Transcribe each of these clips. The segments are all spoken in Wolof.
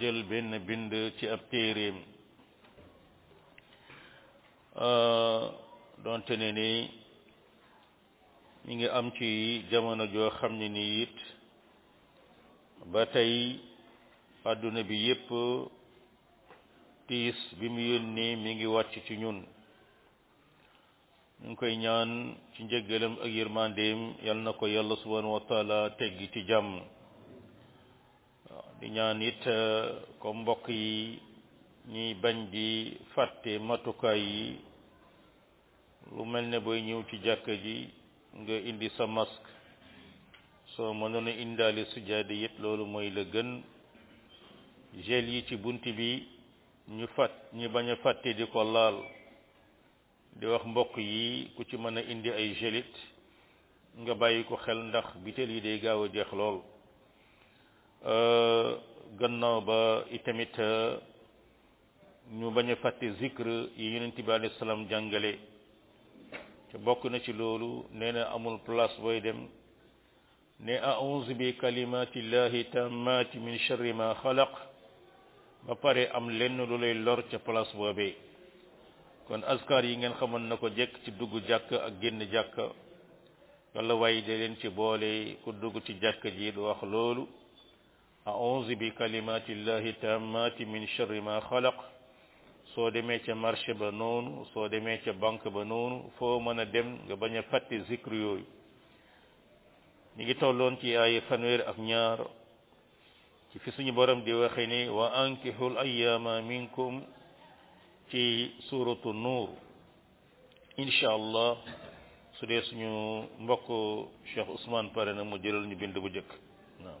jël benn bind ci ab téeréem donte ne ni ñu ngi am ci jamono joo xam ne ni it ba tey àdduna bi yépp tiis bi mu yónnee mi ngi wàcc ci ñun ñu ngi koy ñaan ci njëggalam ak yërmandeem yal na ko yàlla subhanahu wa taala teggi ci jàmm waaw di ñaan it ko mbokk yi ñuy bañ di fàtte matukaay yi lu mel ne booy ñëw ci jàkka ji nga indi sa masque soo mënoon a indaale sujaade it loolu mooy la gën gel yi ci bunt bi ñu fàtt ñu bañ a fàtte di ko laal di wax mbokk yi ku ci mën a indi ay gelit nga bàyyi ko xel ndax biteel yi day gaaw a jeex lool gannaaw ba itamit ñu bañ a fàtte zikr yi yonent bi alayhi salaam jàngale te bokk na ci loolu nee na amul place booy dem ne auzu bi kalimatillahi tammaati min sharri ma xalaq ba pare am lenn lu lay lor ca place boobee kon askar yi ngeen xamoon na ko jekk ci dugg jàkk ak génn jàkk walla waaye de leen ci boole ku dugg ci jàkk ji du wax loolu auzu bi kalimatillahi tammaati min sharri ma xalaq soo demee ca marché ba noonu soo demee ca banque ba noonu foo mën a dem nga bañ a fàtte zikr yooyu ñu ngi tolloon ci ay fanweer ak ñaar ci fi suñu borom di waxe ni wa ankihul ayyaama minkum ci suuratu nuur incha allah su dee suñu mbokk Cheikh Ousmane pare na mu jëlal ñu bind bu njëkk waaw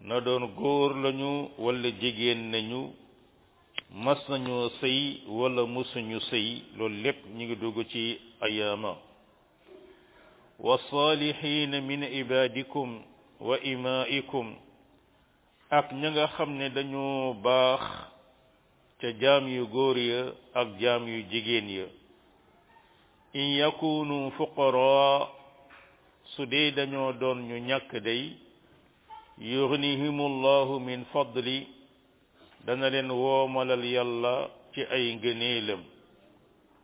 na doon góor lañu wala jigéen nañu mas nañoo sëy wala musuñu sëy loolu lépp ñu ngi dugg ci ayaama wa saalihiina min ibaadikum wa imaikum ak ña nga xam ne dañoo baax ca jaam yu góor ya ak jaam yu jigéen ya in yakunu fuqaraa su dee dañoo doon ñu ñàkk day yughnihimullahu min fadli dana leen woomalal yàlla ci ay ngëneelam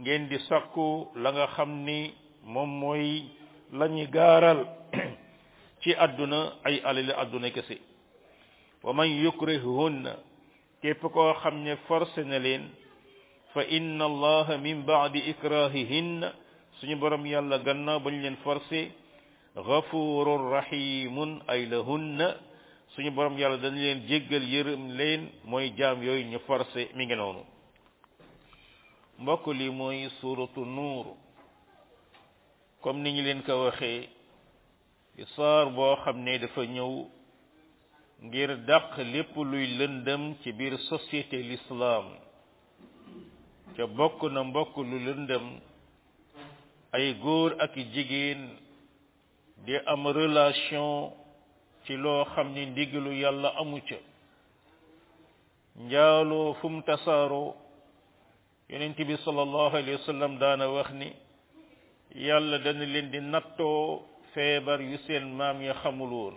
ngeen di sakku la nga xam ni moom mooy la ñuy gaaral ci àdduna ay alali àdduna kese wa man yukrihunna képp koo xam ne forcé na leen fa inna allaha min baadi ikrahihinna suñu borom yàlla gannaaw ba ñu leen forcé gafurun rahimun ay lahunna suñu borom yàlla dañ leen jéggal yërëm leen mooy jaam yooyu ñu forcé mi ngi noonu mbokk li mooy suuratu nuur comme ni ñu leen ko waxee di saar boo xam ne dafa ñëw ngir dàq lépp luy lëndëm ci biir société l'islam ca bokk na mbokk lu lëndëm ay góor ak jigéen di am relation ci loo xam ni ndigalu yàlla amu ca njaaloo fu mu tasaaroo yonent bi sallallahu alayhi wa sallam daana wax ni yàlla dana leen di nattoo feebar yu seen maam ya xamul woon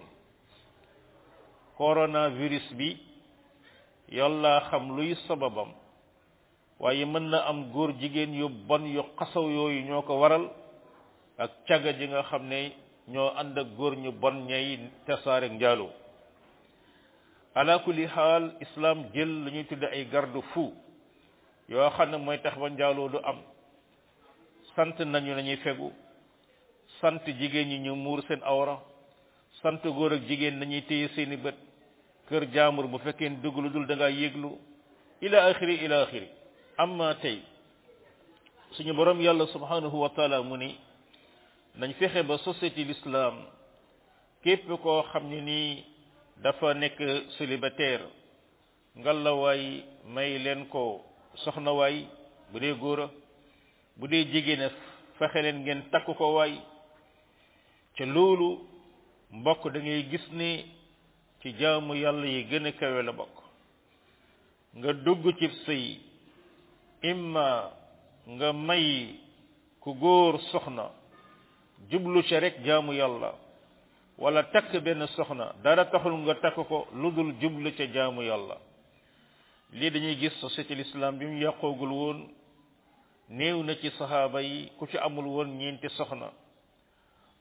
coronavirus bi yàlla xam luy sababam waaye mën na am góor jigéen yu bon yu xasaw yooyu ñoo ko waral ak caga ji nga xam ne ñoo ànd ak góor ñu bon ñay tasaare njaaloo ala kulli xaal islam jël lu ñuy tudde ay garde fou yoo xam ne mooy tax ba njaaloo du am sant nañu nañuy fegu sant jigéen ñi ñu muur seen awra sant góor ak jigéen nañuy téye seeni bët kër jaamur bu fekkee ne dugg lu dul da ngaa yëglu ila axiri ila axiri amma tey suñu borom yàlla subhanahu wa taala mu ni nañ fexe ba société l'islam képp koo xam ne nii dafa nekk célibataire ngalla waay may leen ko soxna waay bu dee góor a bu dee jigéen a fexe leen ngeen takk ko waay ca loolu mbokk da ngay gis ne ci jaamu yàlla yi gën a kawe la bokk nga dugg ci sëy imma nga may ku góor soxna jublu ca rek jaamu yàlla wala takk benn soxna dara taxul nga takk ko lu dul jublu ca jaamu yàlla lii dañuy gis société l'islam bi mu yàqoogul woon néew na ci saxaaba yi ku ci amul woon ñeenti soxna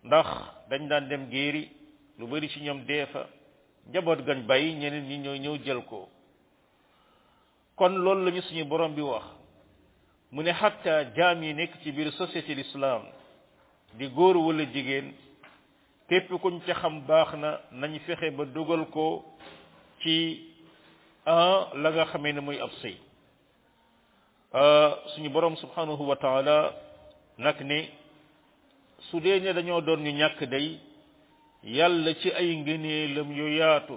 ndax dañ daan dem géeri lu bari ci ñoom dee fa njaboot gan bàyyi ñeneen ñi ñoo ñëw jël ko kon loolu la ñu suñu borom bi wax mu ne xatta jaam yi nekk ci biir société l'islam di góor wala jigéen képp kuñ ca xam baax na nañ fexe ba dugal ko ci ah la nga xamee ne muy ab sëy suñu borom subhanahu wa taala nag ne su dee ne dañoo doon ñu ñàkk day yàlla ci ay ngëneelam yu yaatu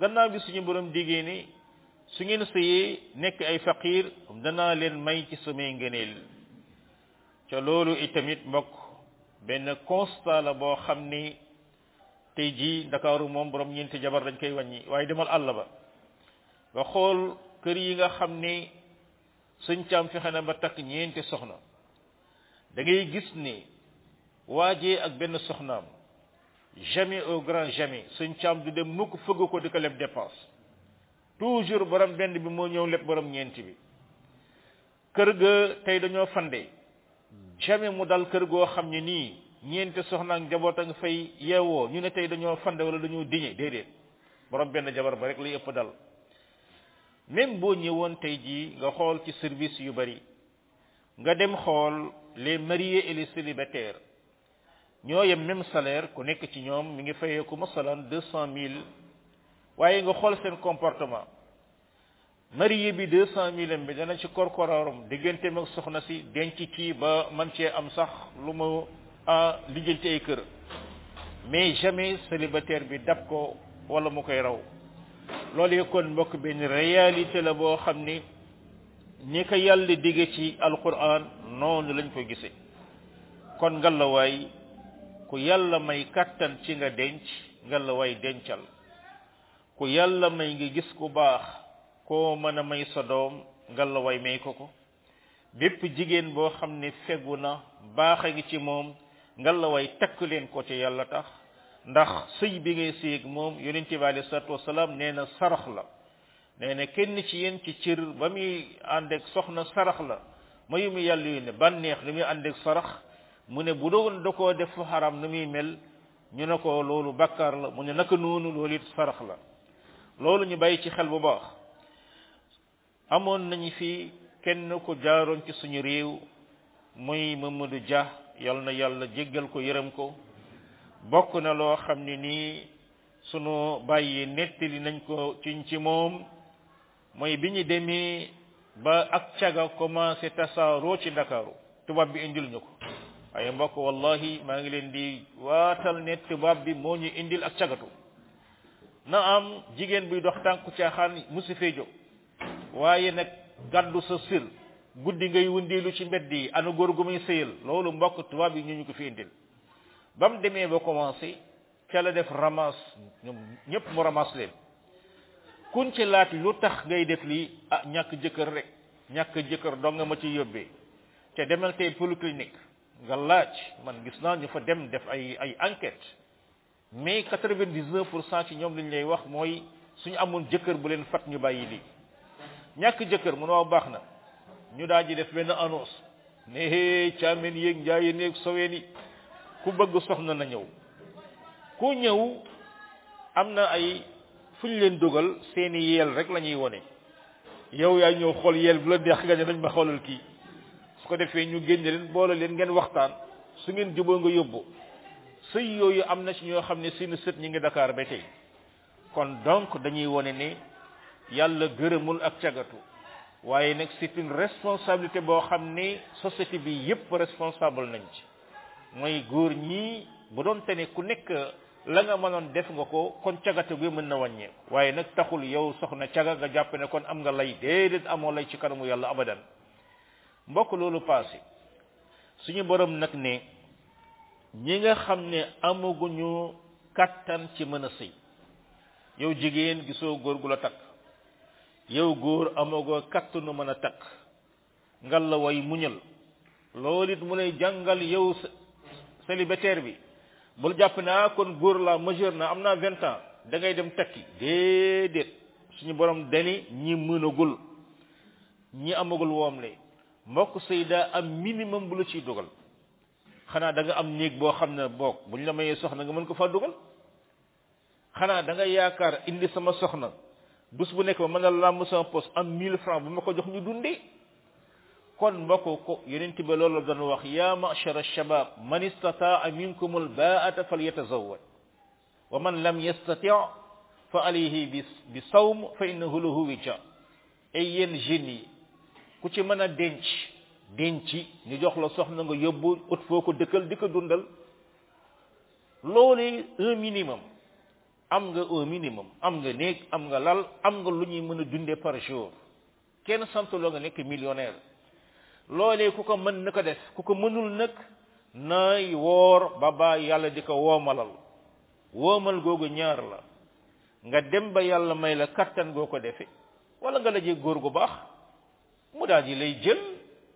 gannaaw bi suñu borom digee ni su ngeen sëyee nekk ay faqir danaa leen may ci samay ngëneel ca loolu itamit mbokk benn constat la boo xam ni tey jii ndakaaru moom borom ñeenti jabar dañ koy wàññi waaye demal àll ba nga xool kër yi nga xam ni suñ caam fexe na ba takk ñeenti soxna da ngay gis ni waajee ak benn soxnaam jamais au grand jamais suñ caam du dem mukk fëgg ko di ko leb dépense toujours borom benn bi moo ñëw leb borom ñeenti bi kër ga tey dañoo fande jamais mu dal kër goo xam ne nii ñeenti soxna ak njaboot a nga fay yeewoo ñu ne tey dañoo fande wala dañoo diñe déedéet borom benn jabar ba rek lay ëpp dal même boo ñëwoon tey jii nga xool ci service yu bari nga dem xool les mariés et les célibataires ñoo yem même salaire ku nekk ci ñoom mi ngi fayeeku masalan deux cent mille waaye nga xool seen comportement marié bi deux cent mille am bi dana ci korkoraram diggante mag soxna si denc ci ba man cee am sax lu ma a lijjanti ay kër mais jamais célibataire bi dab ko wala mu koy raw loolu kon mbokk benn réalité la boo xam ni ni ko yàlla dige ci alquran noonu lañ ko gisee kon ngalawaay ku yàlla may kàttan ci nga denc ngalawaay dencal ku yàlla may ngi gis ku baax koo mën a may sa doom ngalawaay may ko ko bépp jigéen boo xam ne fegu na baax a ngi ci moom ngalawaay takk leen ko ci yàlla tax ndax sëy bi ngay sëy ak moom yonente bi alayhi salaatu wasalaam nee na sarax la nee na kenn ci yéen ci cër ba muy ànd ak soxna sarax la mayu mu yàlla yu ne bànneex ni muy ànd ak sarax mu ne bu doon da koo def fu xaram ni muy mel ñu ne ko loolu bàkkaar la mu ne naka noonu loolu it sarax la loolu ñu bàyyi ci xel bu baax amoon nañu fi kenn ku jaaroon ci suñu réew muy Mamadou Dia yal na yàlla jéggal ko yërëm ko bokk na loo xam ne nii sunu bàyyi nettali nañ ko ci ci moom mooy bi ñu demee ba ak caga commencé tasaaroo ci ndakaaru tubaab bi indil ñu ko waaye mbokk wallahi maa ngi leen di waatal ne tubaab bi moo ñu indil ak cagatu na am jigéen buy dox tànku caaxaan musu fee jóg waaye nag gàddu sa sir guddi ngay wundeelu ci mbedd yi ana góor gu muy sëyal loolu mbokk tubaab yi ñu ñu ko fi indil ba mu demee ba commencé ca la def ramas ñoom ñëpp mu ramas leen kun ci laaj lu tax ngay def lii ah ñàkk jëkkër rek ñàkk jëkkër dong nga ma ci yóbbee te demal tey polyclinique nga laaj man gis naa ñu fa dem def ay ay enquête mais quatre-vingt-dix-neuf pour cent ci ñoom lañ lay wax mooy suñu amoon jëkkër bu leen fat ñu bàyyi lii ñàkk jëkkër mu ne waaw baax na ñu daal di def benn annonce ne hee caamen yéeg njaaye néeg soween yi ku bëgg soxna na ñëw ku ñëw am na ay fu ñu leen dugal seeni yeel rek la ñuy wone yow yaa ñëw xool yeel bu la neex nga ne nañ ma xoolal kii su ko defee ñu génne leen boole leen ngeen waxtaan su ngeen juboo nga yóbbu sëy yooyu am na ci ñoo xam ne seeni sët ñi ngi Dakar ba tey kon donc dañuy wone ne yàlla gërëmul ak cagatu waaye nag c'est une responsabilité boo xam ne société bi yépp responsable nañ ci mooy góor ñii bu doon te ne ku nekk la nga mënoon def nga ko kon cagatu gi mën na wàññeeku waaye nag taxul yow soxna caga nga jàpp ne kon am nga lay déedéet amoo lay ci kanamu yàlla abadan mbokk loolu passé suñu borom nag ne ñi nga xam ne amaguñu kattan ci mën a sëy yow jigéen gisoo góor gu la takk yow góor amagoo kattanu mën a takk ngal la way muñal loolu it mu lay jàngal yow célibataire bi bul jàpp naa kon góor la majeur na am naa vingt ans da ngay dem takki déedéet suñu borom dani ñi mënagul ñi amagul woomle mbokk sëy daa am minimum bu la ciy dugal xanaa da nga am néeg boo xam ne boog bu ñu la mayee soxna nga mën ko faa dugal xanaa da nga yaakaar indi sama soxna dus bu nekk ba mën a làmb sama poste am 1000 francs bu ma ko jox ñu dundee kon mbokk ko yonent ba loolu doon wax ya ma'shara shabab man istataa minkum al baa'ata falyatazawwaj wa man lam yastati fa alayhi bi bi sawm fa innahu lahu wija ay yéen jeunes yi ku ci mën a denc denc ñu jox la soxna nga yóbbu ut foo ko dëkkal di ko dundal loolu un minimum am nga un minimum am nga néeg am nga lal am nga lu ñuy mën a dundee par jour kenn santu loo nga nekk millionnaire loolee ku ko mën na ko def ku ko mënul nag nay woor ba ba yàlla di ko woomalal woomal googu ñaar la nga dem ba yàlla may la kattan goo ko defe wala nga dajee góor gu baax mu daal di lay jël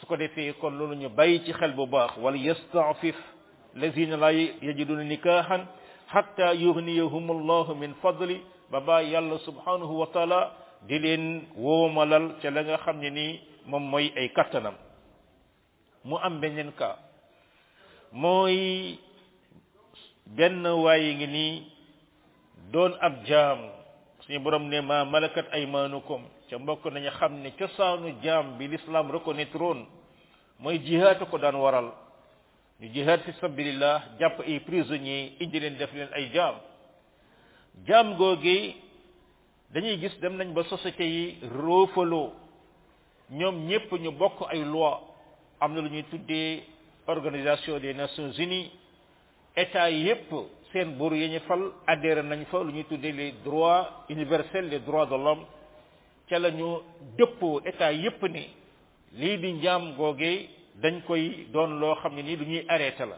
su ko defee kon loolu ñu bàyyi ci xel bu baax wala yastaafif lazina la yajiduna nikahan hatta yughniyahum allahu min fadli ba baa yàlla subhanahu wa taala di leen woomalal ca la nga xam ne nii moom mooy ay kattanam mu am beneen cas mooy benn waaye ngi nii doon ab jaam suñu borom ne ma malakat aymanukum ca mbokk nañu xam ne cosaanu jaam bi l'islam reconnaître woon mooy jihaad ko daan waral ñu jihaad fi sabilillah jàpp ay prisonniers indi leen def leen ay jaam jaam googi dañuy gis dem nañ ba société yi roofaloo ñoom ñépp ñu bokk ay loi am na lu ñuy tuddee organisation des nations unies état yépp seen buur yi ñu fal adhéré nañ fa lu ñuy tuddee les droits universels les droits de l'homme ca la ñu dëppoo état yépp ni lii di njaam googee dañ koy doon loo xam ne nii lu ñuy arrêté la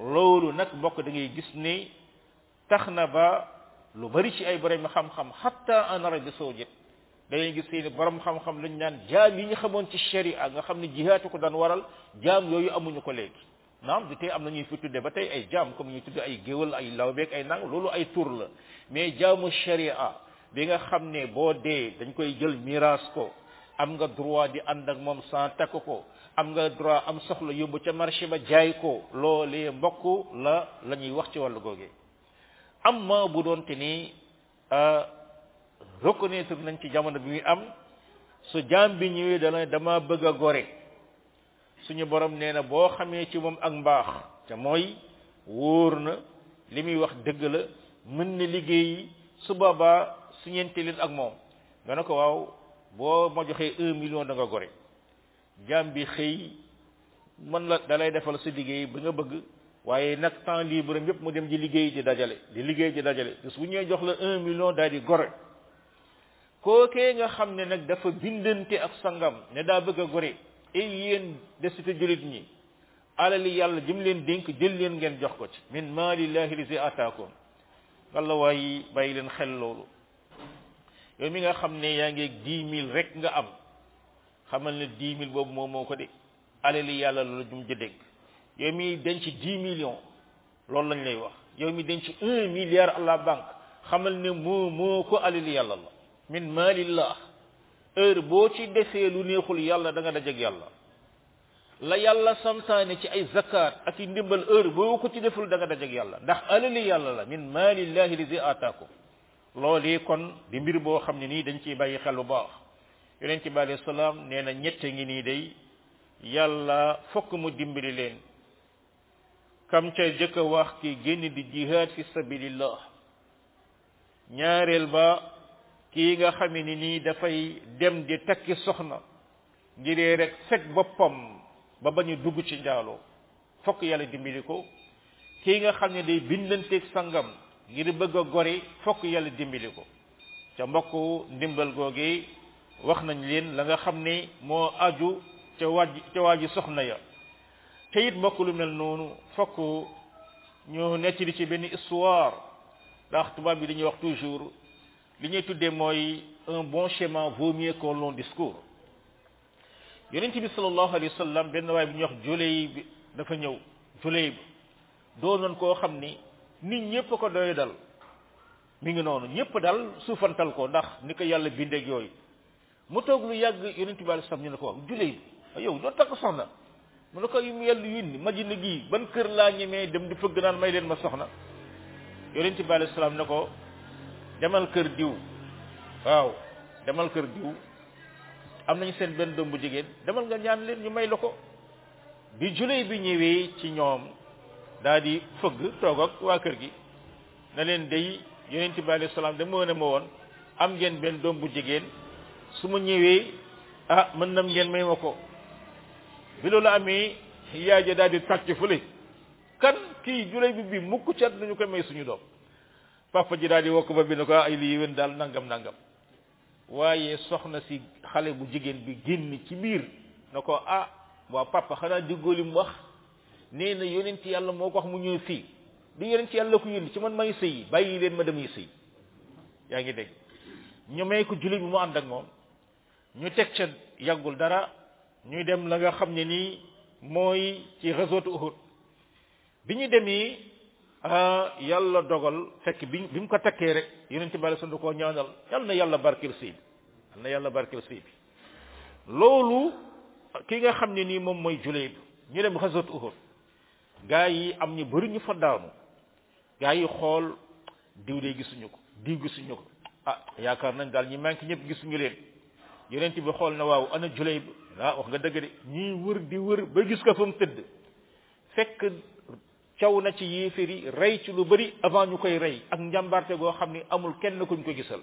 loolu nag mbokk da ngay gis ni tax na ba lu bari ci ay borom xam-xam hatta en Arabie saoudite da ngay gis seeni borom xam-xam lañ naan jaam yi ñu xamoon ci sharia nga xam ne jihaatu ko daan waral jaam yooyu amuñu ko léegi naam du tee am na ñuy fi tudde ba tey ay jaam comme ñuy tudde ay géwal ay lawbeeg ay nang loolu ay tur la mais jaamu sharia bi nga xam ne boo dee dañ koy jël miraas ko am nga droit di ànd ak moom sans takk ko am nga droit am soxla yóbbu ca marché ba jaay ko loolee mbokk la la ñuy wax ci wàllu googee am ma bu doon te ni reconnaître nañ ci jamono bi muy am su jaam bi ñëwee dana dama bëgg a gore suñu borom nee na boo xamee ci moom ak mbaax te mooy wóor na li muy wax dëgg la mën na liggéey su boobaa su ñeente leen ak moom nga ne ko waaw boo ma joxee un million da nga gore jaam bi xëy man la da lay defal sa liggéey bi nga bëgg waaye nag temps libre am yëpp mu dem di liggéey di dajale di liggéey di dajale bis bu ñëwee jox la un million daal di gore kookee nga xam ne nag dafa bindante ak sangam ne daa bëgg a gore ay yéen desitu julit ñi alali yàlla jëm leen dénk jël leen ngeen jox ko ci min maalillahi lisi ataakum walla waaye bàyyi leen xel loolu yow mi nga xam ne yaa ngi dix mille rek nga am xamal ne dix mille boobu moom moo ko de alali yàlla loolu jum jëdénk yow mi denc dix millions loolu lañ lay wax yow mi denc un milliard à la banque xamal ne moo moo ko alali yàlla la min maalillah heure boo ci defee lu neexul yàlla da nga dajeeg yàlla la yàlla santaane ci ay zakat ak i ndimbal heure boo ko ci deful da nga dajeeg yàlla ndax alali yàlla la min maalillahi lizi ataakum loolee kon di mbir boo xam ne nii dañ ciy bàyyi xel bu baax yonent bi alayhi salaam nee na ñette ngi nii day yàlla fokk mu dimbali leen kam ca jëkk a wax ki génn di jihaad fi sabilillah ñaareel ba kii nga xame ni nii dafay dem di takki soxna ngiree rek fekk boppam ba bañ a dugg ci njaaloo fokk yàlla dimbali ko kii nga xam ne day bindanteeg sangam ngir bëgg a gori fokk yàlla dimbali ko ca mbokk ndimbal googi wax nañ leen la nga xam ne moo aju ca waaj ca waaji soxna ya te it mbokk lu mel noonu fokk ñu nettali ci benn histoire ndax tubaab bi dañuy wax toujours li ñuy tuddee mooy un bon chemin vaut mieux qu'un long discours yonent bi sallallahu alayhi wa sallam benn waay bi ñuy wax juley bi dafa ñëw juley bi doonoon koo xam ni nit ñëpp ko doy dal mi ngi noonu ñëpp dal suufantal ko ndax ni ko yàlla bindeeg yooyu mu toog lu yàgg yonent bi alei salaam ñu ne ko waaw juley bi yow doo takk soxna mu ne ko yu mu yàlla yónni madina gii ban kër laa ñemee dem di fëgg naan may leen ma soxna yonent bi alei salaam ne ko demal kër diw waaw demal kër diw am nañu seen benn doom bu jigéen demal nga ñaan leen ñu may la ko bi juley bi ñëwee ci ñoom daa di fëgg toog ak waa kër gi na leen day yonent bi alayhi salaam da moo ne ma woon am ngeen benn doom bu jigéen su ma ñëwee ah mën nam ngeen may ma ko bi loolu amee yaay ja daal di tàcc fële kan kii julay bi bi mukk cat nañu koy may suñu doom papa ji daal di wokk ba bi ne ko ay lii yéwén daal nangam nangam waaye soxna si xale bu jigéen bi génn ci biir na ko ah waa papa xanaa déggoo li mu wax nee na yonent yàlla moo ko wax mu ñëw fii du yonent yàlla ko yónni ci man may sëy bàyyi leen ma damay sëy yaa ngi dégg ñu may ko jullit bi mu ànd ak moom ñu teg ca yàggul dara ñuy dem la nga xam ne nii mooy ci réseau Uhud bi ñu demee yàlla dogal fekk bi bi mu ko takkee rek yonent bi alayhi salaam koo ñaanal yal na yàlla barkeel sëy bi yal na yàlla barkeel sëy bi loolu ki nga xam ne nii moom mooy julee bi ñu dem xasat uhud gaa yi am ñu bëri ñu fa daanu gaa yi xool diw de gisuñu ko diw gisuñu ko ah yaakaar nañ daal ñi manqué ñëpp gisuñu leen yonent bi xool na waaw ana julay bi ah wax nga dëgg de ñii wër di wër ba gis ko fa mu tëdd fekk caw na ci yéeféer yi rey ci lu bari avant ñu koy rey ak njàmbaarte goo xam ni amul kenn kuñ ko gisal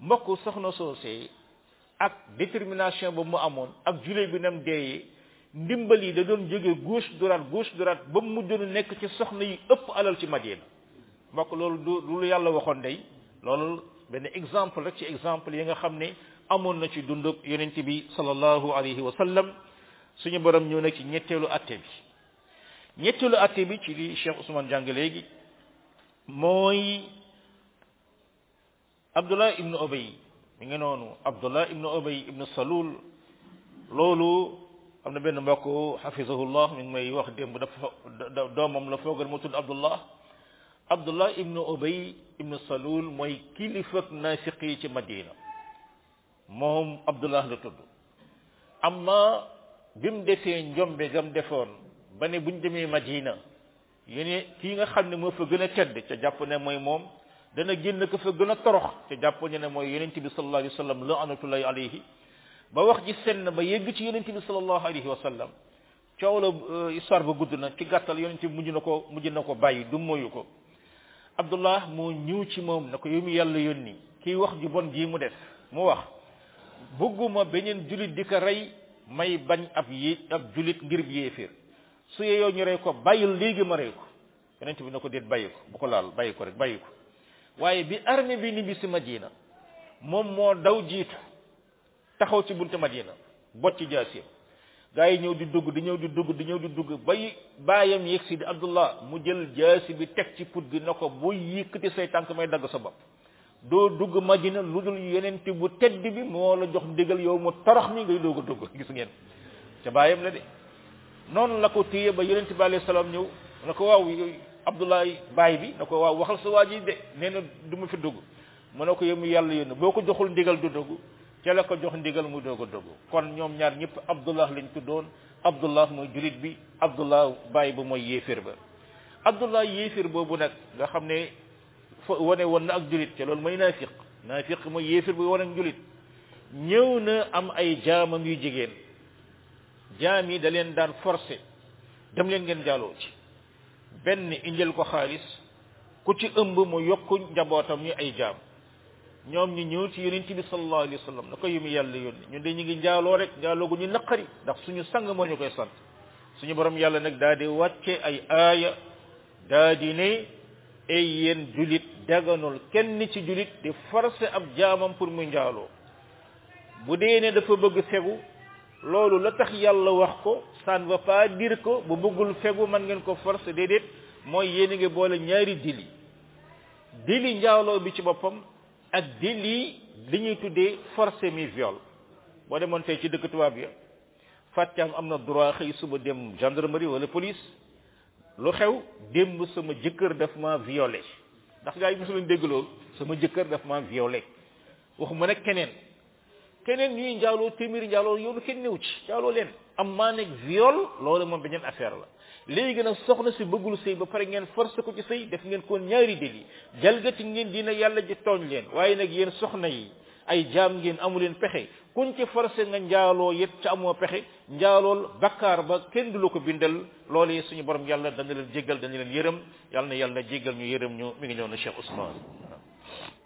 mbokk soxna soosee ak détermination ba mu amoon ak jule bi nam deeyee ndimbal yi da doon jóge gauche droite gauche droite ba mu mujjoon nekk ci soxna yi ëpp alal ci Madina mbokk loolu du lu yàlla waxoon day loolu benn exemple rek ci exemple yi nga xam ne amoon na ci dundub yonent bi sallallahu alayhi wa sallam suñu borom ñëw na ci ñetteelu atte bi ñetteelu atte bi ci li Cheikh Ousmane jàng léegi mooy Abdullah ibnu Obey mi ngi noonu Abdullah ibnu Obey ibnu Salul loolu am na benn mbokk xafisahullah mi ngi may wax démb dafa doomam la foogal mu tudd Abdullah Abdullah ibnu Obey ibnu Salul mooy kilifa naafiq yi ci Madina moom abdullah la tudd amma bi mu defee njombe gam defoon ba ne buñ demee madina yu ne kii nga xam ne moo fa gën a tedd ca jàpp ne mooy moom dana génn ko fa gën a torox ca jàpp ne ne mooy yonent bi sallallahu alayhi wa sallam la anatullahi alayhi ba wax ji senn ba yegg ci yonent bi sallallahu alayhi wa sallam coow la histoire ba gudd na ci gàttal yonent bi mujj na ko mujj na ko bàyyi du moyu ko abdullah moo ñëw ci moom na ko yow mi yàlla yónni kii wax ju bon jii mu def mu wax bëgguma beneen julit di ko rey may bañ ab yé ab julit ngir bi yéeféer su yeyoo ñu rey ko bàyyil léegi ma rey ko yonent bi na ko déet bàyyi ko bu ko laal bàyyi ko rek bàyyi ko waaye bi armée bi ni bi si madina moom moo daw jiitu taxaw ci buntu Madina bocc jaasir gaa yi ñëw di dugg di ñëw di dugg di ñëw di dugg bay baayam yegg si di Abdullah mu jël jaasi bi teg ci put gi na ko bu yëkkati say tànk may dagg sa bopp doo dugg Madina lu dul yeneen ti bu tedd bi moo la jox ndigal yow mu torox mi ngay doog a dugg gis ngeen ca baayam la de noonu la ko téye ba yonent bi alayhi salaam ñëw na ko waaw Abdoulaye baay bi na ko waaw waxal sa waa ji de nee na du ma fi dugg mu ne ko yow mi yàlla yónni boo ko joxul ndigal du dogu ca la ko jox ndigal mu doog a dogu kon ñoom ñaar ñëpp abdullah lañ tuddoon abdullah mooy julit bi abdullah bàyyi ba mooy yéefir ba abdullah yéefir boobu nag nga xam ne fa wane woon na ak julit ca loolu mooy naafiq naafiq mooy yéefir bu wane ak julit ñëw na am ay jaamam yu jigéen jaam yi da leen daan forcé dem leen ngeen jaaloo ci benn indil ko xaalis ku ci ëmb mu yokku njabootam ñu ay jaam ñoom ñu ñëw ci yonent bi sallallahu alayhi wa sallam na ko yu mu yàlla yónni ñun de ñu ngi njaaloo rek njaaloo gu ñu naqari ndax suñu sang moo ñu koy sant suñu borom yàlla nag daa di wàcce ay aaya daa di ne ay yéen julit daganul kenn ci julit di forcé ab jaamam pour muy njaaloo bu dee ne dafa bëgg fegu loolu la tax yàlla wax ko ça ne veut pas dire que bu bëggul fegu man ngeen ko force déedéet mooy yéen a ngi boole ñaari dili dili njaaloo bi ci boppam ak dili li ñuy tuddee forcé mi viol boo demoon tey ci dëkk tubaab ya fàtteam am na droit xëy suba dem gendarmerie wala police lu xew démb sama jëkkër daf ma violé ndax gaa yi mosu leen dégg loolu sama jëkkër daf ma violé waxuma nag keneen keneen ñuy njaaloo téeméeri njaaloo yoonu kenn néew ci njaaloo leen am maa nekk viol loolu moom beneen affaire la léegi nag soxna si bëggul sëy ba pare ngeen forcé ko ci sëy def ngeen ko ñaari déli jalgati ngeen dina yàlla ji tooñ leen waaye nag yéen soxna yi ay jaam ngeen amu leen pexe kuñ ci forcé nga njaaloo yet ca amoo pexe njaalool bakkaar ba kenn du la ko bindal loolee suñu borom yàlla dana leen jéggal dana leen yërëm yàlla na yàlla jéggal ñu yërëm ñu mi ngi ñëw na Cheikh Ousmane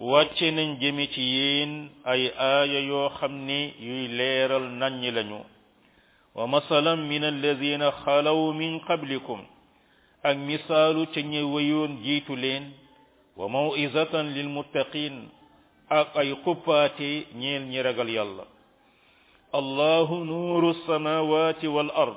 wàcce nañ jëme ci yéen ay aaya yoo xam ne yuy leeral naññi lañu wa masalan min alladina xalaw min qablikum ak misaalu ca ñe wéyoon jiitu leen wa mawizatan lil muttaqin ak ay xuppaate ñeel ñi ragal yàlla allahu nuuru samawati wal ard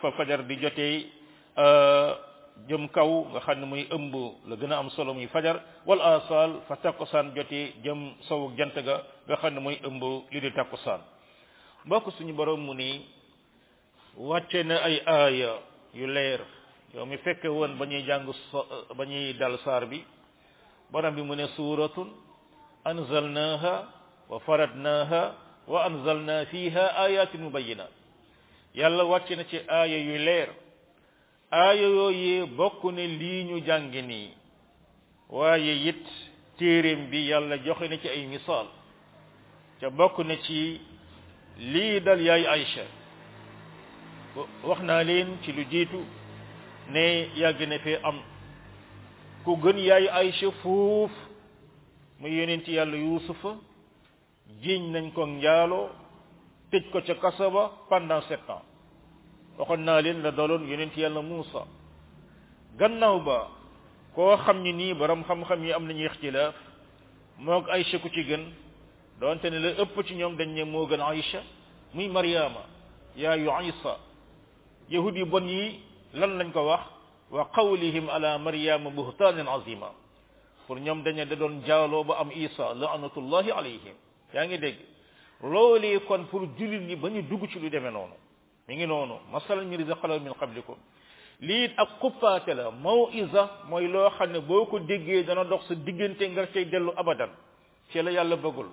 fa fajar di jotee jëm kaw nga xam ne muy ëmb la gën a am solo muy fajar wal asal fa takkusaan jotee jëm sowu jant ga nga xam ne muy ëmb li di takkusaan mbokk suñu borom mu ni wàcce na ay aaya yu leer yow mi fekke woon ba ñuy jàng ba ñuy dal saar bi borom bi mu ne suuratun anzalnaha wa faradnaha wa anzalna fiha ayatin mubayyinat yàlla wàcc na ci aaya yu leer aaya yooyee bokk ne lii ñu jàng nii waaye it téeréem bi yàlla joxe na ci ay misaal ca bokk na ci lii dal yaay Aïcha wax naa leen ci lu jiitu ne yàgg na fee am ku gën yaay Aïcha fuuf mu yonent yàlla yuusufa jiiñ nañ ko njaaloo tëj ko ca kaso ba pendant sept ans waxoon naa leen la daloon yonent yàlla Muusa gannaaw ba koo xam ni nii borom xam-xam yi am nañu ixtilaaf moog Aïcha ku ci gën doonte ne la ëpp ci ñoom dañ ne moo gën Aïcha muy Mariama yaayu Isa yahud yu bon yi lan lañ ko wax wa qawlihim ala Mariama buhtaanan azima pour ñoom dañu da doon jaaloo ba am isa laanatullahi alayhim yaa ngi dégg loolee kon pour jullit ñi ba ñu dugg ci lu demee noonu mi ngi noonu masalan ñu rizaqala min qablikum lii it ak xuppaate la mawisa mooy loo xam ne boo ko déggee dana dox sa diggante nga cay dellu abadan ci la yàlla bëggul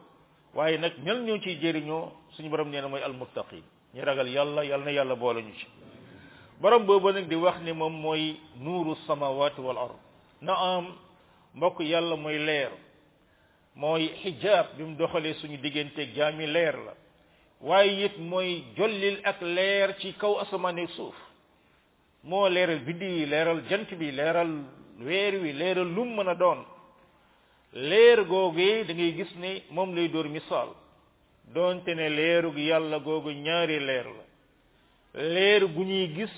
waaye nag ñan ñoo ciy jëriñoo suñu borom nee na mooy almuttaqin ñu ragal yàlla yàlla na yàlla boole ñu ci borom boobu nag di wax ni moom mooy nuuru samawati wal ard na am mbokk yàlla mooy leer mooy xijaab bi mu doxalee suñu digganteeg jaami leer la waaye it mooy jollil ak leer ci kaw asamaan ak suuf moo leeral biddi yi leeral jant bi leeral weer wi leeral lum mën a doon leer googee da ngay gis ne moom lay dóor misaal doonte ne leerug yàlla googu ñaari leer la leer gu ñuy gis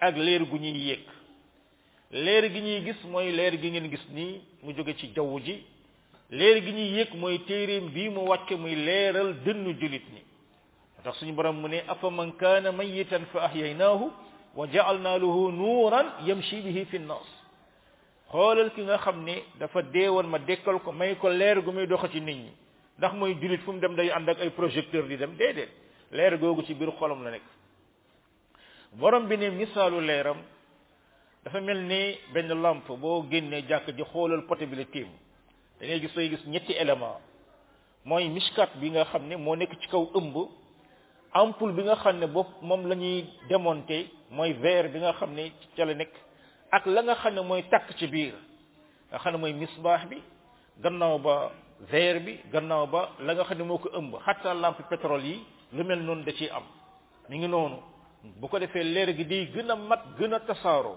ak leer gu ñuy yëg leer gi ñuy gis mooy leer gi ngeen gis nii mu jóge ci jaww ji leer gi ñuy yëg mooy téeréem bii mu wàcce muy leeral dënnu julit ni tax suñu borom mu ne afa man kaana mayitan fa ahyaynaahu wa ja'alna lahu nuuran yamshi bihi fi nnaas xoolal ki nga xam ne dafa deewoon ma dekkal ko may ko leer gu muy doxa ci nit ñi ndax mooy julit fu mu dem day ànd ak ay projecteur di dem déedéet leer googu ci biir xolam la nekk borom bi ne misaalu leeram dafa mel ni benn lampe boo génnee jàkk ji xoolal poté bi la tiim da ngay gis sooy gis ñetti élément mooy mishkat bi nga xam ne moo nekk ci kaw ëmb ampoule bi nga xam ne bopp moom la ñuy démonter mooy verre bi nga xam ne ca la nekk ak la nga xam ne mooy takk ci biir nga xam ne mooy misbaax bi gannaaw ba verre bi gannaaw ba la nga xam ne moo ko ëmb xatta lampe pétrole yi lu mel noonu da ciy am mi ngi noonu bu ko defee leer gi day gën a mat gën a tasaaroo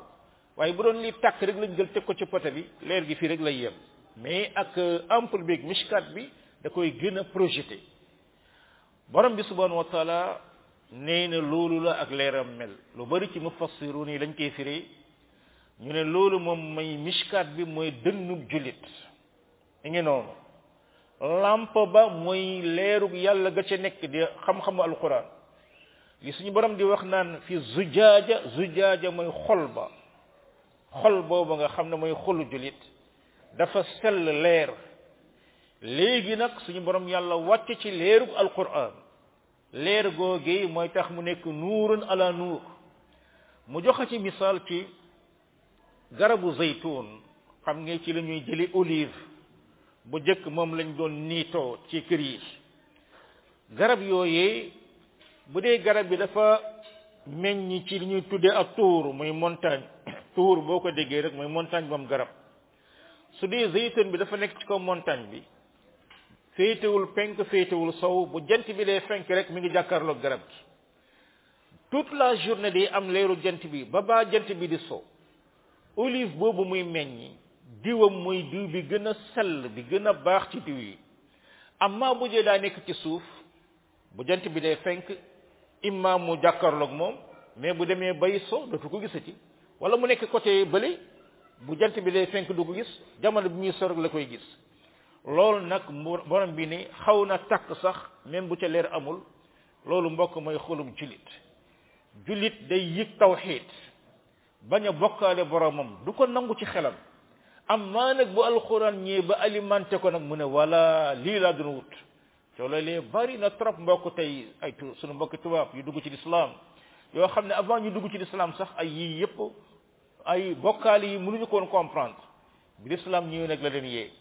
waaye bu doon li tàkk rek lañ jël teg ko ci poto bi leer gi fii rek lay yem mais ak ampoule bi ak mishkat bi da koy gën a projeté borom bi subhanahu wa taala nee na loolu la ak leeram mel lu bari ci mufassirun yi lañ koy firee ñu ne loolu moom may mishkat bi mooy dënnub jullit i ngi noonu lamp ba mooy leerug yàlla ga ca nekk di xam-xamu alquran li suñu borom di wax naan fi zujaaja zujaaja mooy xol ba xol boobu nga xam ne mooy xolu julit dafa sell leer léegi nag suñu borom yàlla wàcc ci leerug alquran leer googee mooy tax mu nekk nuurun ala nuur mu joxe ci misaal ci garabu zaytuun xam nga ci la ñuy jëli olive bu jëkk moom lañ doon niitoo ci kër yi garab yooyee bu dee garab bi dafa meññ ci li ñuy tuddee ak tuur muy montagne tuur boo ko déggee rek mooy montagne bu am garab su dee zaytun bi dafa nekk ci kaw montagne bi féetewul penk féetewul sow bu jant bi dee fenk rek mi ngi jàkkaarloog garab gi toute la journée day am leeru jant bi ba baa jant bi di so olive boobu muy meññi diwam mooy diw bi gën a sell bi gën a baax ci diw yi amma bu jee daa nekk ci suuf bu jant bi day fenk imma mu jàkkaarloog moom mais bu demee bay so dootu ko gisati wala mu nekk côté bële bu jant bi day fenk du ko gis jamono bi muy so rek la koy gis loolu nag borom bi ni xaw na takk sax même bu ca leer amul loolu mbokk mooy xolub julit julit day yëg tawxiid bañ a bokkaale boromam du ko nangu ci xelam am maa nag bu alxuraan ñëwee ba alimenté ko nag mu ne wala lii laa doon wut coo loolee bari na trop mbokk tey ay tu sunu mbokki tubaab yu dugg ci lislaam yoo xam ne avant ñu dugg ci lislaam sax ay yii yëpp ay bokkaale yi mënuñu koon comprendre bi l'islam ñëwee nag la leen yee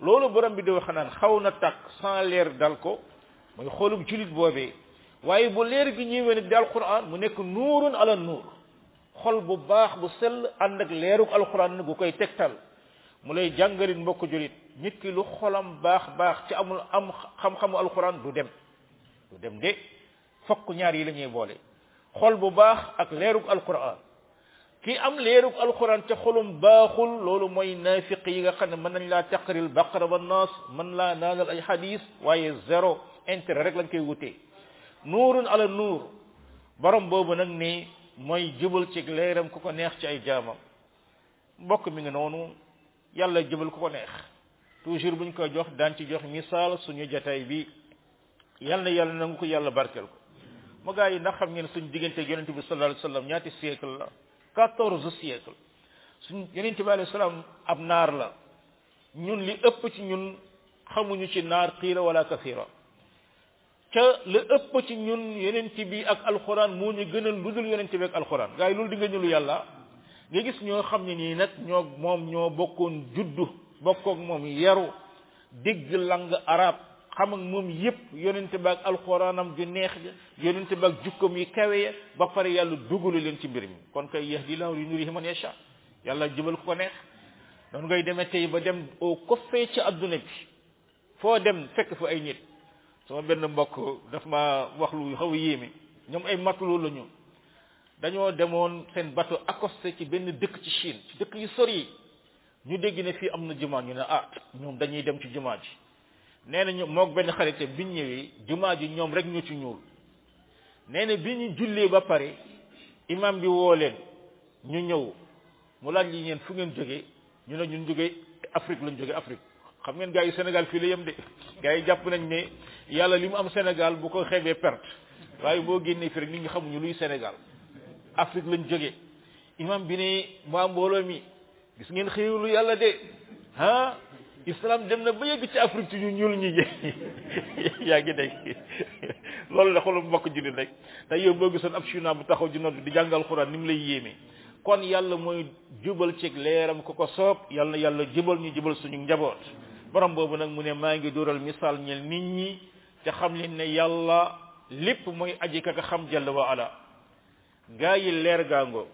loolu borom bi di wax naan xaw na takk sans leer dal ko mooy xoolub julit boobee waaye bu leer gi ñëwee nag di alquran mu nekk nuurun ala nuur xol bu baax bu sell ànd ak leeruk alquran nag gu koy tegtal mu lay jàngalit mbokk julit nit ki lu xolam baax baax ci amul am xam-xamu alquran du dem du dem de fokk ñaar yi la ñuy boole xol bu baax ak leerug alquran ki am leerug alquran te xolum baaxul loolu mooy naafiq yi nga xam ne mën nañ laa taqril baqara ba naas mën laa naanal ay xadis waaye zéro intérêt rek lañ koy wutee nuurun ala nuur borom boobu nag ni mooy jubal ci leeram ku ko neex ci ay jaamam mbokk mi ngi noonu yàlla jubal ku ko neex toujours buñ koy jox daan ci jox misaal suñu jataay bi yal na yàlla nangu ko yàlla barkeel ko ma gaa yi ndax xam ngeen suñ diggante yonente bi sallallahu alayhi wasallam ñaati siècle la quatorze siècle suñ yonente bi alayhi salaam ab naar la ñun li ëpp ci ñun xamuñu ci naar xiira wala kasira ca li ëpp ci ñun yonente bi ak alxuraan moo ñu gënal lu dul yonente bi ak alxuraan gaa yi loolu di nga ñëlu yàlla nga gis ñoo xam ne nii nag ñoo moom ñoo bokkoon juddu bokkook moom yaru dégg lang arab xam ak moom yépp yonente baag alxuraanam ju neex ja yonente baag jukkoom yi kawe ya ba pare yàlla dugalu leen ci mbir mi kon kay yahdi laahu li nuurihi man yasha yàlla jubal ko ko neex noonu ngay demee tey ba dem au coffee ci adduna bi foo dem fekk fa ay nit sama benn mbokk daf ma wax lu xaw a yéeme ñoom ay matuloo la ñu dañoo demoon seen bateau accosté ci benn dëkk ci Chine ci dëkk yu sori yi ñu dégg ne fii am na jumaa ñu ne ah ñoom dañuy dem ci jumaa ji nee na ñu moog benn xarite biñ ñëwee jumaa ji ñoom rek ñu ci ñuul nee na bi ñu jullee ba pare imam bi woo leen ñu ñëw mu laaj li ngeen fu ngeen jógee ñu ne ñun jógee Afrique lañ jógee Afrique xam ngeen gars yi Sénégal fii la yem de gars yi jàpp nañ ne yàlla li mu am Sénégal bu ko xeebee perte waaye boo génnee fii rek nit ñi xamuñu luy Sénégal Afrique lañ jógee imam bi ne waa mbooloo mi gis ngeen xéewlu yàlla de ah islam dem na ba yegg ci Afrique ci ñu ñuul ñi yaa ngi dégg loolu la xoolal mbokk jullit rek te yow boo gisoon ab chinois bu taxaw di nodd di jàngal xuraan ni mu lay yéeme kon yàlla mooy jubal ci leeram ku ko soob yàlla na yàlla jubal ñu jubal suñu njaboot borom boobu nag mu ne maa ngi dóoral misaal ñel nit ñi te xam leen ne yàlla lépp mooy aji ka ka xam jalla wa ala gaa yi leer gaa ngoog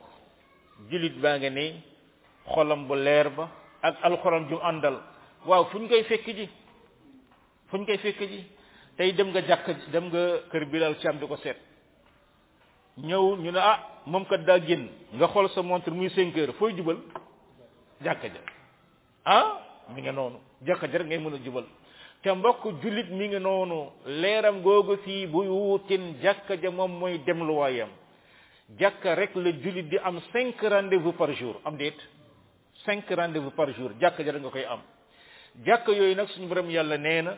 julit baa nga ne xolam bu leer ba ak alxuraan ju àndal waaw fu ñu koy fekk ji fu ñu koy fekk ji tey dem nga jàkk dem nga kër Bilal Thiam di ko seet ñëw ñu ne ah moom kat daa génn nga xool sa montre muy cinq heures fooy jubal jàkk ja ah mi nga noonu jàkka ja rek ngay mën a jubal te mbokk jullit mi nga noonu leeram googu fii bu wuutin jàkka ja moom mooy demluwaayam jàkka rek la jullit di am cinq rendez-vous par jour am déet cinq rendez-vous par jour jàkka ja rek nga koy am jàkka yooyu nag suñu borom yàlla nee na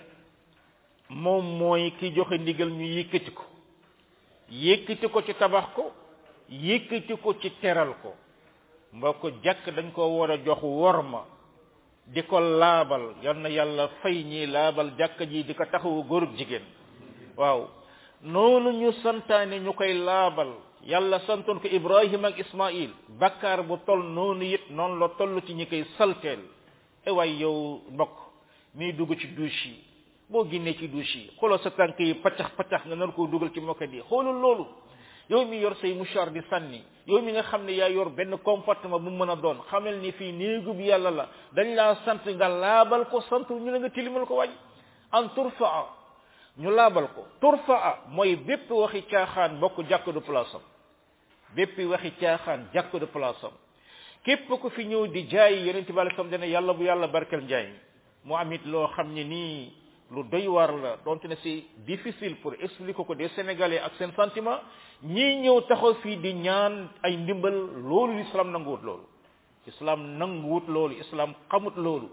moom mooy ki joxe ndigal ñu yëkkati ko yëkkati ko ci tabax ko yëkkati ko ci teral ko mboo ko jàkk dañ ko war a jox worma di ko laabal yal na yàlla fay ñi laabal jàkk ji di ko taxawu góorub jigéen waaw noonu ñu santaane ñu koy laabal yàlla santoon ko ibrahima ak ismail bakkaar bu toll noonu it noonu la toll ci ñi koy salteel e waay yow mbokk nii dugg ci douche yi boo génnee ci douche yi xoolal sa tànk yi paccax paccax nga nar koo dugal ci moket yi xoolal loolu yow mi yor say mouchoir di sànni yow mi nga xam ne yaa yor benn comportement bu mën a doon xamal ni fii néegub yàlla la dañ laa sant nga laabal ko sant ñu la nga tilimal ko waaj an turfaa ñu laabal ko turfaa mooy bépp waxi caaxaan bokk jàkk du place am bépp waxi caaxaan jàkk de place am képp ku fi ñëw di jaay yonent bi alei salaam dana yàlla bu yàlla barkeel njaay mi mu am it loo xam ne nii lu doy waar la donte ne c'est difficile pour expliquer ko des sénégalais ak seen sentiment ñii ñëw taxaw fii di ñaan ay ndimbal loolu l'islam nanguwut loolu islam nanguwut loolu islam xamut loolu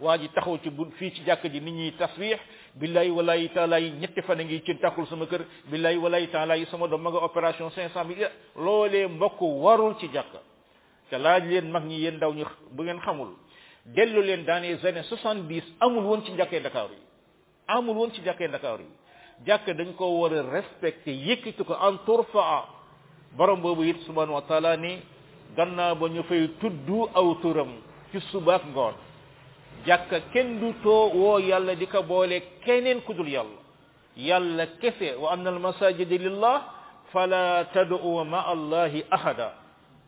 waa ji taxaw ci bu fii ci jàkk ji nit ñi tasbix billahi wallahi taala yi ñetti fan a ngi ci tàkkul sama kër billahi wallahi taala yi sama doom ma nga opération cinq cent mille loolee mbokk warul ci jàkk te laaj leen mag ñi yéen ndaw ñi bu ngeen xamul dellu leen dans les années soixante dix amul woon ci njàkkee Dakar yi amul woon ci jàkkee Ndakaaru yi jàkk dañ ko war a respecté yëkkati ko en turfaa borom boobu it subhanahu wa taala ni gannaaw ba ñu fay tudd aw turam ci subaak ngoon jàkka kenn du too woo yàlla di ko boole keneen ku dul yàlla yàlla kese wa anna al masajida lillah fala tad'u ma allahi ahada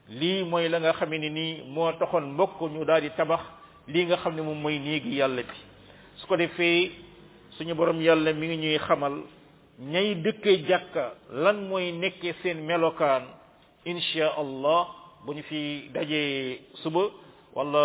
lii mooy la nga xam ne nii moo taxoon mbokk ñu daal di tabax lii nga xam ne moom mooy néegi yàlla bi su ko defee suñu borom yàlla mi ngi ñuy xamal ñay dëkkee jàkka lan mooy nekkee seen melokaan insha allah bu ñu fi dajee suba wala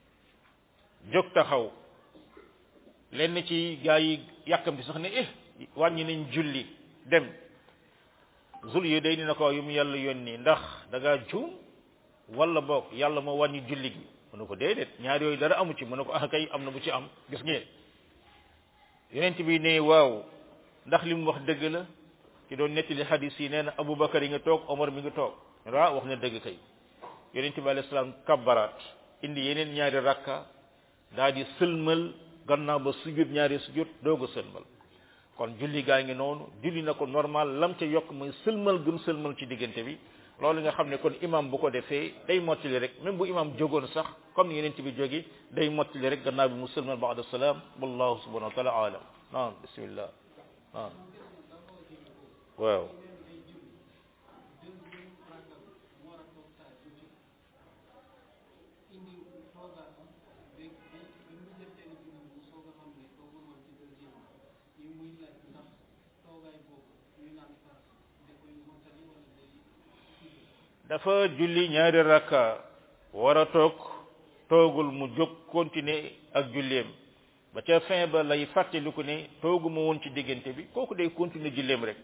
jóg taxaw lenn ci gaa yi yàkkamti sax ne eh wàññi nañ julli dem zul yi day ni na ko yu mu yàlla yónni ndax da ngaa juum wala boog yàlla moo wàññi julli gi mu ne ko déedéet ñaar yooyu dara amu ci mu ne ko ah kay am na bu ci am gis ngeen yonent bi ne waaw ndax li mu wax dëgg la ci doon nettali xadis yi nee na aboubacar yi nga toog omar mi nga toog waaw wax na dëgg kay yonent bi alayhi salaam kabbaraat indi yeneen ñaari rakka daal di sëlmal gannaaw ba sujud ñaari sujud doog a sëlmal kon julli gaa ngi noonu julli na ko normal lam ca yokk mooy sëlmal gëm sëlmal ci diggante bi loolu nga xam ne kon imam bu ko defee day mottali rek même bu imam jógoon sax comme ni yonent bi jóge day mottali rek gannaaw bi mu sëlmal baada salaam wallahu subhanahu wa taala alam naam bismillah naam waaw Li muy laaj ndax toogaay boobu ñuy naan far da koy mottali wala day sujjóot. dafa julli ñaari rakka war a toog toogul mu jóg continuer ak julleem ba ca fin ba lay fàttaliku ne tooguma woon ci diggante bi kooku day continuer julleem rek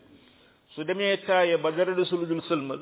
su demee taaya ba dara desul lu dul sëlmal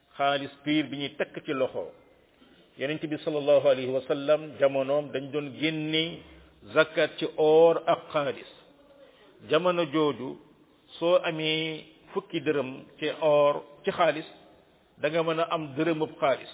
xaalis piir bi ñuy takk ci loxo yonent bi sallallahu alayhi wa sallam jamonoom dañ doon génne zakat ci or ak xaalis jamono jooju soo amee fukki dërëm ci or ci xaalis da nga mën a am dërëmub xaalis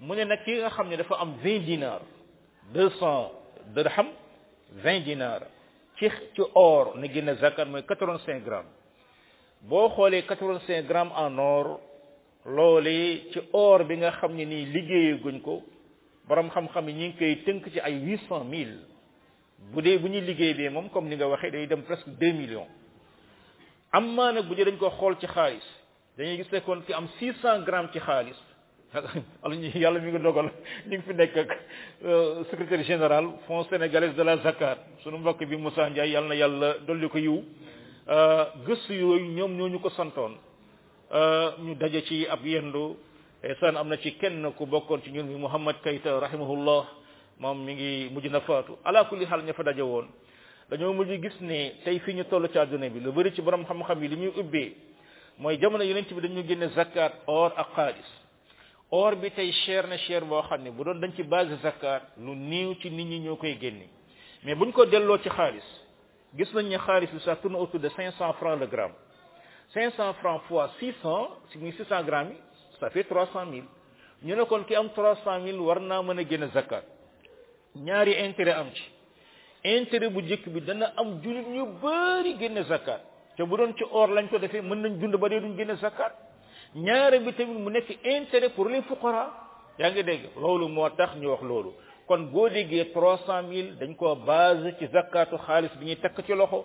mu ne nag ki nga xam ne dafa am vingt dinar deux cent dirham vingt dinar ci ci or na génne zakat mooy quatre vingt cinq grammes boo xoolee quatre vingt cinq grammes en or loolee ci or bi nga xam ne nii liggéeyee guñ ko borom xam-xam yi ñu ngi koy tënk ci ay huit cent mille bu dee bu ñuy liggéey bee moom comme ni nga waxee day dem presque deux millions am maa nag bu dee dañ ko xool ci xaalis dañuy gis ne kon ki am six cent grammes ci xaalis ala ñu yàlla mi ngi dogal ñu ngi fi nekk ak secrétaire général fonds sénégalais de la zakat sunu mbokk bi Moussa Ndiaye yàlla na yàlla dolli ko yiw gëstu yooyu ñoom ñoo ñu ko santoon ñu daje ci ab yendu san am na ci kenn ku bokkoon ci ñun mi Mouhamad Kayta rahimahullah moom mi ngi mujj na faatu ala kulli xaal ña fa daje woon dañoo mujj gis ne tey fii ñu toll ci àdduna bi lu bëri ci borom xam-xam yi li ñuy ubbee mooy jamono yonent bi dañu génne zakat or ak xaalis or bi tey cher na cher boo xam ne bu doon dañ ci base zakat lu néew ci nit ñi ñoo koy génne mais buñ ko delloo ci xaalis gis nañ ne xaalis bi ça tourne autour de 500 francs le gramme 500 francs fois 600 si muy 600 grammes yi ça fait 300 000 ñu ne kon ki am 300 000 war naa mën a génne zakat ñaari intérêt am ci intérêt bu njëkk bi dana am jullit ñu bari génne zakat te bu doon ci or lañ ko defee mën nañ dund ba dee duñ génne zakat ñaare bi tamit mu nekk intérêt pour les fuqara yaa ngi dégg loolu moo tax ñu wax loolu kon boo déggee trois cent mille dañ koo base ci zakatu xaalis bi ñuy takk ci loxo